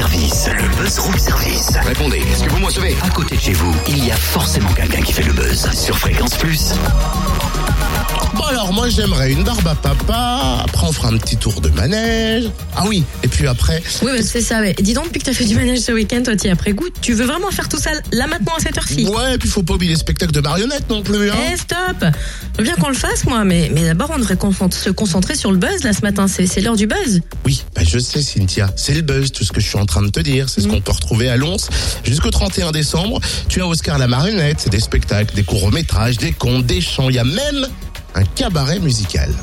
service, le buzz room service. Répondez, est-ce que vous me recevez? À côté de chez vous, il y a forcément quelqu'un qui fait le buzz sur Fréquence Plus. Alors moi j'aimerais une barbe à papa, après on fera un petit tour de manège. Ah oui, et puis après, Oui, bah, c'est ça. ouais. Dis donc, depuis que t'as fait du manège ce week-end, toi, t'y as pris goût. Tu veux vraiment faire tout ça là maintenant à cette heure-ci? Ouais, et puis faut pas oublier les spectacles de marionnettes non plus. Hein. Eh, stop Je bien qu'on le fasse, moi, mais, mais d'abord, on devrait se concentrer sur le buzz, là, ce matin. C'est l'heure du buzz. Oui, bah je sais Cynthia, c'est le buzz, tout ce que je suis en train de te dire, c'est ce qu'on peut retrouver à Lons jusqu'au 31 décembre. Tu as Oscar la marionnette, c'est des spectacles, des courts-métrages, des contes, des chants, il y a même un cabaret musical.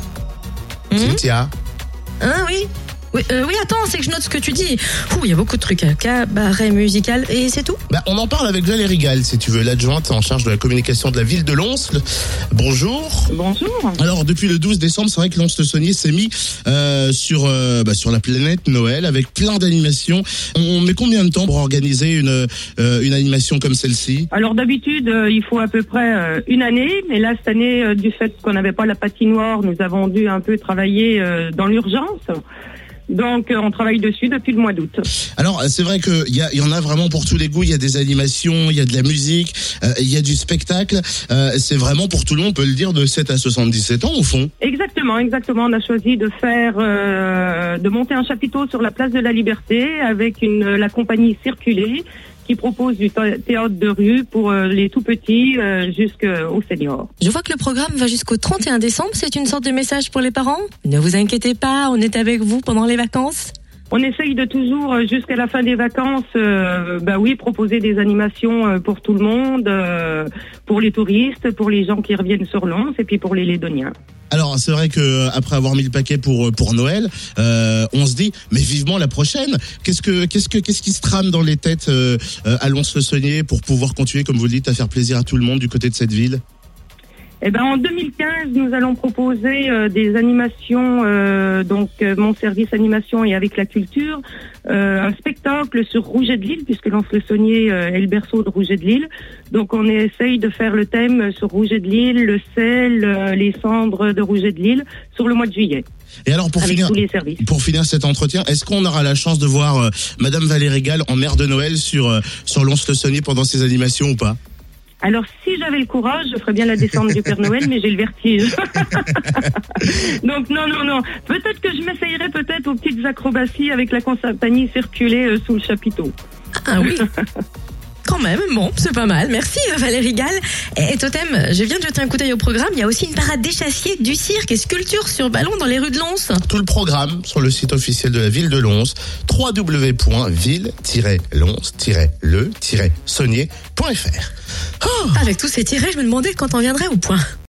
Mhm. Cynthia, Hein, oui oui, euh, oui, attends, c'est que je note ce que tu dis. Ouh, il y a beaucoup de trucs. Cabaret musical, et c'est tout bah, on en parle avec Valérie Gall, si tu veux, l'adjointe en charge de la communication de la ville de Lons. Bonjour. Bonjour. Alors depuis le 12 décembre, c'est vrai que Lons-le-Saunier s'est mis euh, sur euh, bah, sur la planète Noël avec plein d'animations. On met combien de temps pour organiser une euh, une animation comme celle-ci? Alors d'habitude, euh, il faut à peu près euh, une année, mais là cette année, euh, du fait qu'on n'avait pas la patinoire, nous avons dû un peu travailler euh, dans l'urgence. Donc euh, on travaille dessus depuis le mois d'août. Alors c'est vrai que il y, a- y en a vraiment pour tous les goûts. Il y a des animations, il y a de la musique, euh, il y a du spectacle. Euh, c'est vraiment pour tout le monde, on peut le dire, de 7 à 77 ans au fond. Exactement, exactement. On a choisi de faire, euh, de monter un chapiteau sur la place de la Liberté avec une la compagnie Circuler qui propose du thé- théâtre de rue pour euh, les tout petits euh, jusqu'aux seniors. Je vois que le programme va jusqu'au 31 décembre. C'est une sorte de message pour les parents Ne vous inquiétez pas, on est avec vous pendant les vacances. On essaye de toujours, euh, jusqu'à la fin des vacances, euh, bah oui, proposer des animations euh, pour tout le monde, pour les touristes, pour les gens qui reviennent sur Lons et puis pour les Lédoniens. Alors c'est vrai que après avoir mis le paquet pour pour Noël, on se dit mais vivement la prochaine. Qu'est-ce que qu'est-ce que qu'est-ce qui se trame dans les têtes à Lons-le-Saunier pour pouvoir continuer comme vous le dites à faire plaisir à tout le monde du côté de cette ville? Eh ben, en 2015, nous allons proposer euh, des animations, euh, donc euh, mon service animation et avec la culture, euh, un spectacle sur Rouget de Lille, puisque Lens-le-Saunier euh, est le berceau de Rouget de Lille. Donc on essaye de faire le thème sur Rouget de Lille, le sel, euh, les cendres de Rouget de Lille, sur le mois de juillet, Et alors pour finir pour finir cet entretien, est-ce qu'on aura la chance de voir euh, Madame Valérie Gall en mère de Noël sur euh, sur Lons-le-Saunier pendant ses animations ou pas? Alors, si j'avais le courage, je ferais bien la descente du Père Noël, mais j'ai le vertige. Donc, non, non, non. Peut-être que je m'essayerais peut-être aux petites acrobaties avec la compagnie circuler euh, sous le chapiteau. Ah oui Quand même, bon, c'est pas mal. Merci euh, Valérie Gall. Et Totem, je viens de jeter un coup d'œil au programme. Il y a aussi une parade d'échassiers, du cirque et sculptures sur ballon dans les rues de Lons. Tout le programme sur le site officiel de la ville de Lons, www.ville-lons-le-saunier.fr. Avec tous ces tirés, je me demandais quand on viendrait au point.